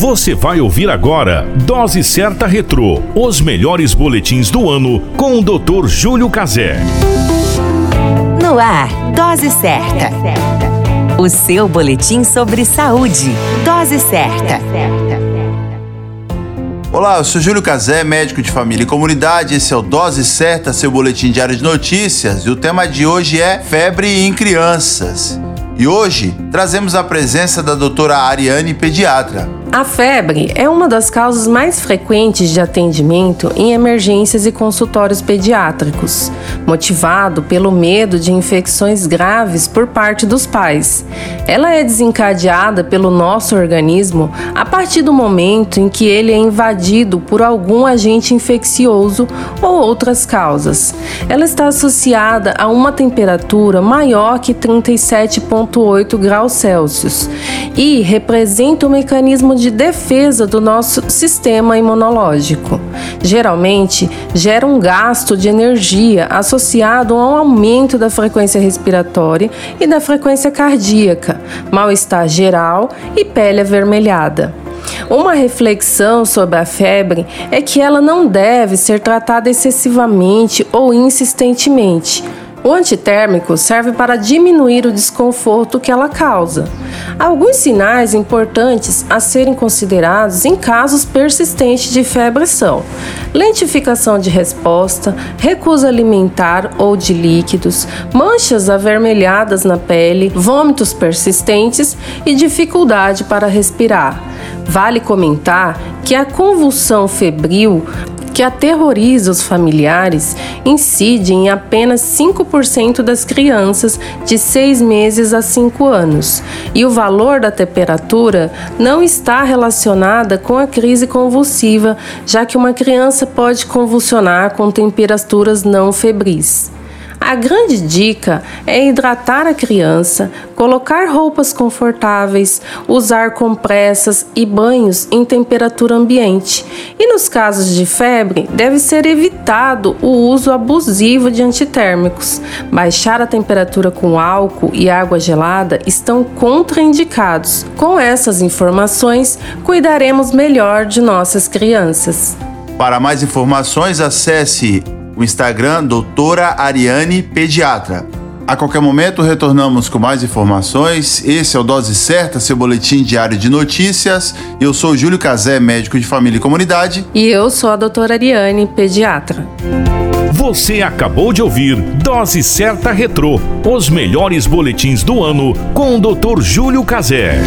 Você vai ouvir agora Dose Certa Retrô, os melhores boletins do ano com o Dr. Júlio Cazé. No ar, Dose Certa. O seu boletim sobre saúde. Dose Certa. Olá, eu sou Júlio Cazé, médico de família e comunidade. Esse é o Dose Certa, seu boletim diário de notícias. E o tema de hoje é febre em crianças. E hoje trazemos a presença da doutora Ariane, pediatra. A febre é uma das causas mais frequentes de atendimento em emergências e consultórios pediátricos, motivado pelo medo de infecções graves por parte dos pais. Ela é desencadeada pelo nosso organismo a partir do momento em que ele é invadido por algum agente infeccioso ou outras causas. Ela está associada a uma temperatura maior que 37,8 graus Celsius e representa o mecanismo de defesa do nosso sistema imunológico. Geralmente, gera um gasto de energia associado a um aumento da frequência respiratória e da frequência cardíaca, mal-estar geral e pele avermelhada. Uma reflexão sobre a febre é que ela não deve ser tratada excessivamente ou insistentemente o antitérmico serve para diminuir o desconforto que ela causa. Alguns sinais importantes a serem considerados em casos persistentes de febre são lentificação de resposta, recusa alimentar ou de líquidos, manchas avermelhadas na pele, vômitos persistentes e dificuldade para respirar. Vale comentar que a convulsão febril que aterroriza os familiares incide em apenas 5% das crianças de 6 meses a 5 anos, e o valor da temperatura não está relacionada com a crise convulsiva, já que uma criança pode convulsionar com temperaturas não febris. A grande dica é hidratar a criança, colocar roupas confortáveis, usar compressas e banhos em temperatura ambiente. E nos casos de febre, deve ser evitado o uso abusivo de antitérmicos. Baixar a temperatura com álcool e água gelada estão contraindicados. Com essas informações, cuidaremos melhor de nossas crianças. Para mais informações, acesse o Instagram doutora Ariane Pediatra. A qualquer momento retornamos com mais informações. Esse é o Dose Certa, seu boletim diário de notícias. Eu sou Júlio Cazé, médico de família e comunidade. E eu sou a doutora Ariane, pediatra. Você acabou de ouvir Dose Certa Retrô, os melhores boletins do ano com o Dr. Júlio Cazé.